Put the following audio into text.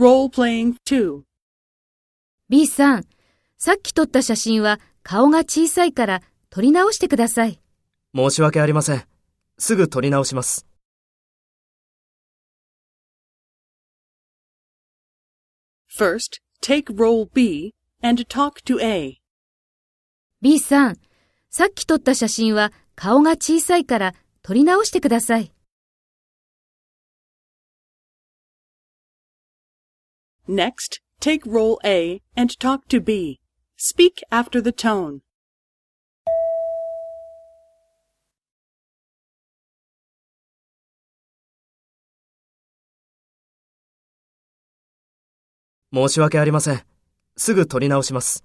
Role playing 2。B さん、さっき撮った写真は顔が小さいから撮り直してください。申し訳ありません。すぐ撮り直します。First, take role B and talk to A. B さん、さっき撮った写真は顔が小さいから撮り直してください。Next, take role A and talk to B. Speak after the tone. 申し訳ありません。すぐ取り直します。